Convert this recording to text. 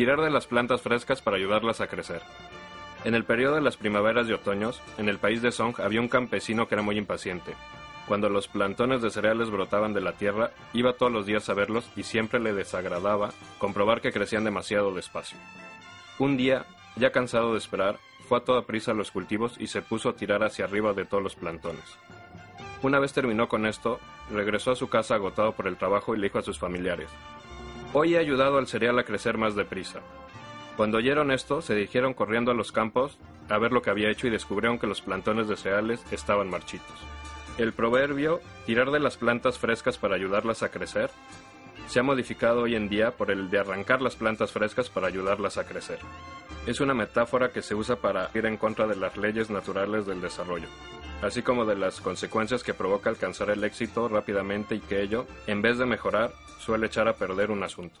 Tirar de las plantas frescas para ayudarlas a crecer. En el periodo de las primaveras y otoños, en el país de Song había un campesino que era muy impaciente. Cuando los plantones de cereales brotaban de la tierra, iba todos los días a verlos y siempre le desagradaba comprobar que crecían demasiado despacio. Un día, ya cansado de esperar, fue a toda prisa a los cultivos y se puso a tirar hacia arriba de todos los plantones. Una vez terminó con esto, regresó a su casa agotado por el trabajo y le dijo a sus familiares, Hoy he ayudado al cereal a crecer más deprisa. Cuando oyeron esto, se dirigieron corriendo a los campos a ver lo que había hecho y descubrieron que los plantones de cereales estaban marchitos. El proverbio, tirar de las plantas frescas para ayudarlas a crecer, se ha modificado hoy en día por el de arrancar las plantas frescas para ayudarlas a crecer. Es una metáfora que se usa para ir en contra de las leyes naturales del desarrollo, así como de las consecuencias que provoca alcanzar el éxito rápidamente y que ello, en vez de mejorar, suele echar a perder un asunto.